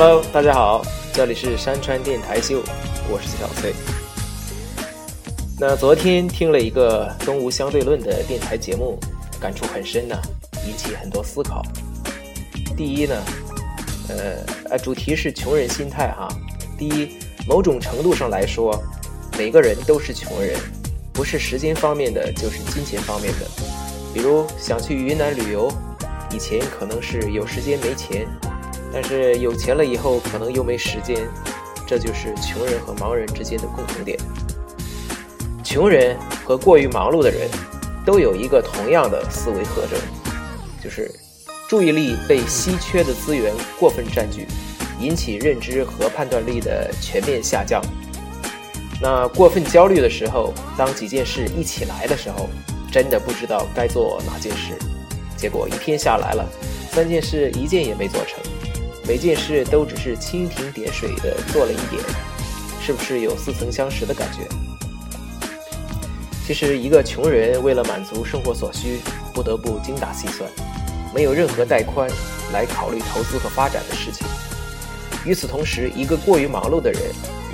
Hello，大家好，这里是山川电台秀，我是小崔。那昨天听了一个东吴相对论的电台节目，感触很深呢，引起很多思考。第一呢，呃，呃，主题是穷人心态哈。第一，某种程度上来说，每个人都是穷人，不是时间方面的，就是金钱方面的。比如想去云南旅游，以前可能是有时间没钱。但是有钱了以后，可能又没时间，这就是穷人和盲人之间的共同点。穷人和过于忙碌的人，都有一个同样的思维特征，就是注意力被稀缺的资源过分占据，引起认知和判断力的全面下降。那过分焦虑的时候，当几件事一起来的时候，真的不知道该做哪件事，结果一天下来了，三件事一件也没做成。每件事都只是蜻蜓点水的做了一点，是不是有似曾相识的感觉？其实，一个穷人为了满足生活所需，不得不精打细算，没有任何带宽来考虑投资和发展的事情。与此同时，一个过于忙碌的人，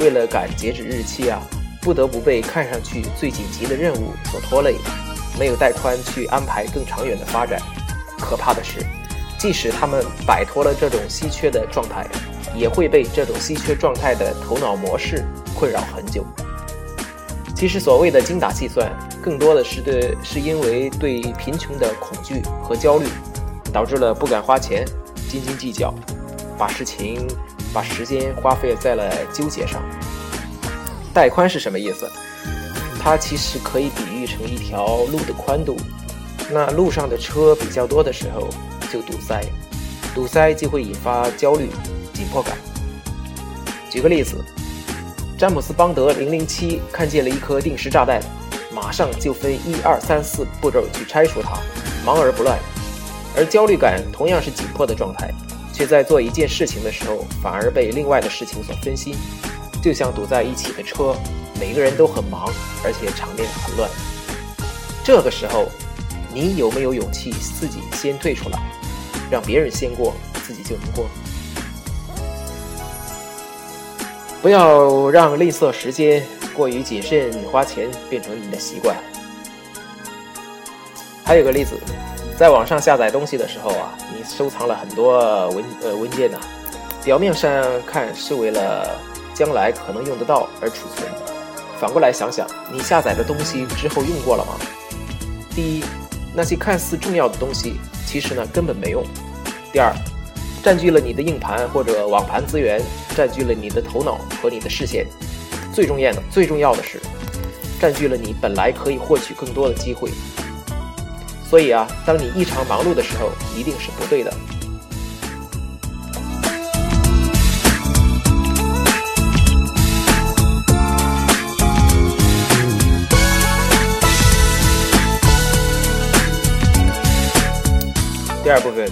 为了赶截止日期啊，不得不被看上去最紧急的任务所拖累，没有带宽去安排更长远的发展。可怕的是。即使他们摆脱了这种稀缺的状态，也会被这种稀缺状态的头脑模式困扰很久。其实，所谓的精打细算，更多的是对是因为对贫穷的恐惧和焦虑，导致了不敢花钱、斤斤计较，把事情、把时间花费在了纠结上。带宽是什么意思？它其实可以比喻成一条路的宽度。那路上的车比较多的时候。就堵塞，堵塞就会引发焦虑、紧迫感。举个例子，詹姆斯邦德零零七看见了一颗定时炸弹，马上就分一二三四步骤去拆除它，忙而不乱。而焦虑感同样是紧迫的状态，却在做一件事情的时候，反而被另外的事情所分心，就像堵在一起的车，每个人都很忙，而且场面很乱。这个时候，你有没有勇气自己先退出来？让别人先过，自己就能过。不要让吝啬时间、过于谨慎花钱变成你的习惯。还有个例子，在网上下载东西的时候啊，你收藏了很多文呃文件呐，表面上看是为了将来可能用得到而储存，反过来想想，你下载的东西之后用过了吗？第一。那些看似重要的东西，其实呢根本没用。第二，占据了你的硬盘或者网盘资源，占据了你的头脑和你的视线。最重要的，最重要的是，占据了你本来可以获取更多的机会。所以啊，当你异常忙碌的时候，一定是不对的。第二部分，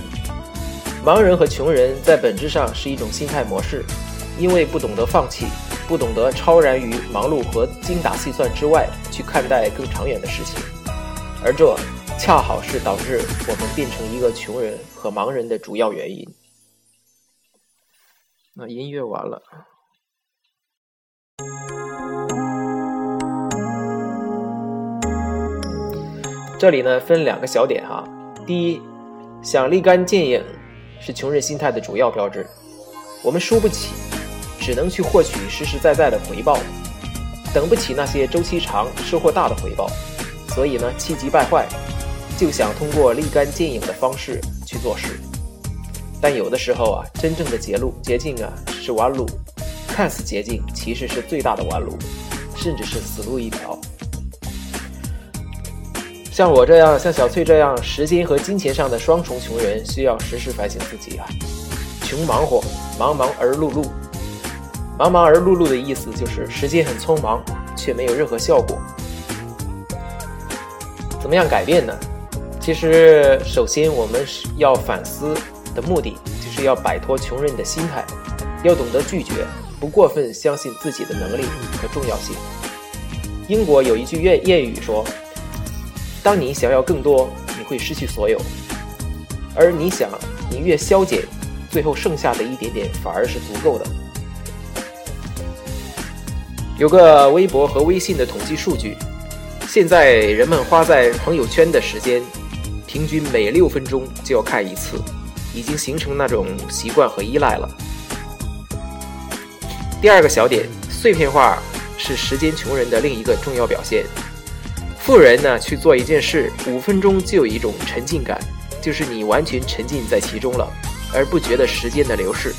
盲人和穷人在本质上是一种心态模式，因为不懂得放弃，不懂得超然于忙碌和精打细算之外去看待更长远的事情，而这恰好是导致我们变成一个穷人和盲人的主要原因。那音乐完了，这里呢分两个小点哈，第一。想立竿见影，是穷人心态的主要标志。我们输不起，只能去获取实实在在的回报，等不起那些周期长、收获大的回报，所以呢，气急败坏，就想通过立竿见影的方式去做事。但有的时候啊，真正的捷路捷径啊是弯路，看似捷径，其实是最大的弯路，甚至是死路一条。像我这样，像小翠这样，时间和金钱上的双重穷人，需要时时反省自己啊！穷忙活，忙忙而碌碌，忙忙而碌碌的意思就是时间很匆忙，却没有任何效果。怎么样改变呢？其实，首先我们是要反思的目的，就是要摆脱穷人的心态，要懂得拒绝，不过分相信自己的能力和重要性。英国有一句谚谚语说。当你想要更多，你会失去所有；而你想，你越消减，最后剩下的一点点反而是足够的。有个微博和微信的统计数据，现在人们花在朋友圈的时间，平均每六分钟就要看一次，已经形成那种习惯和依赖了。第二个小点，碎片化是时间穷人的另一个重要表现。富人呢去做一件事，五分钟就有一种沉浸感，就是你完全沉浸在其中了，而不觉得时间的流逝。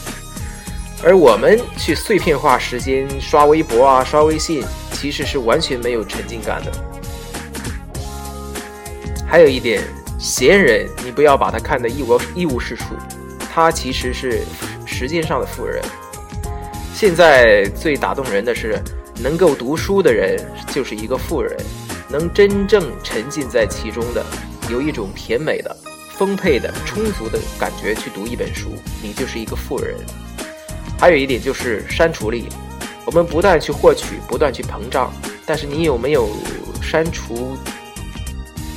而我们去碎片化时间刷微博啊、刷微信，其实是完全没有沉浸感的。还有一点，闲人你不要把他看得一无一无是处，他其实是时间上的富人。现在最打动人的是，能够读书的人就是一个富人，能真正沉浸在其中的，有一种甜美的、丰沛的、充足的感觉去读一本书，你就是一个富人。还有一点就是删除力，我们不断去获取，不断去膨胀，但是你有没有删除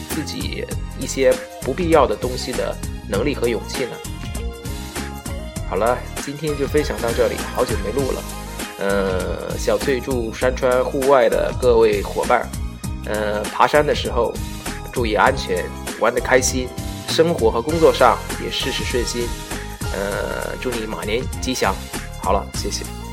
自己一些不必要的东西的能力和勇气呢？好了，今天就分享到这里。好久没录了，呃，小翠祝山川户外的各位伙伴，呃，爬山的时候注意安全，玩得开心，生活和工作上也事事顺心，呃，祝你马年吉祥。好了，谢谢。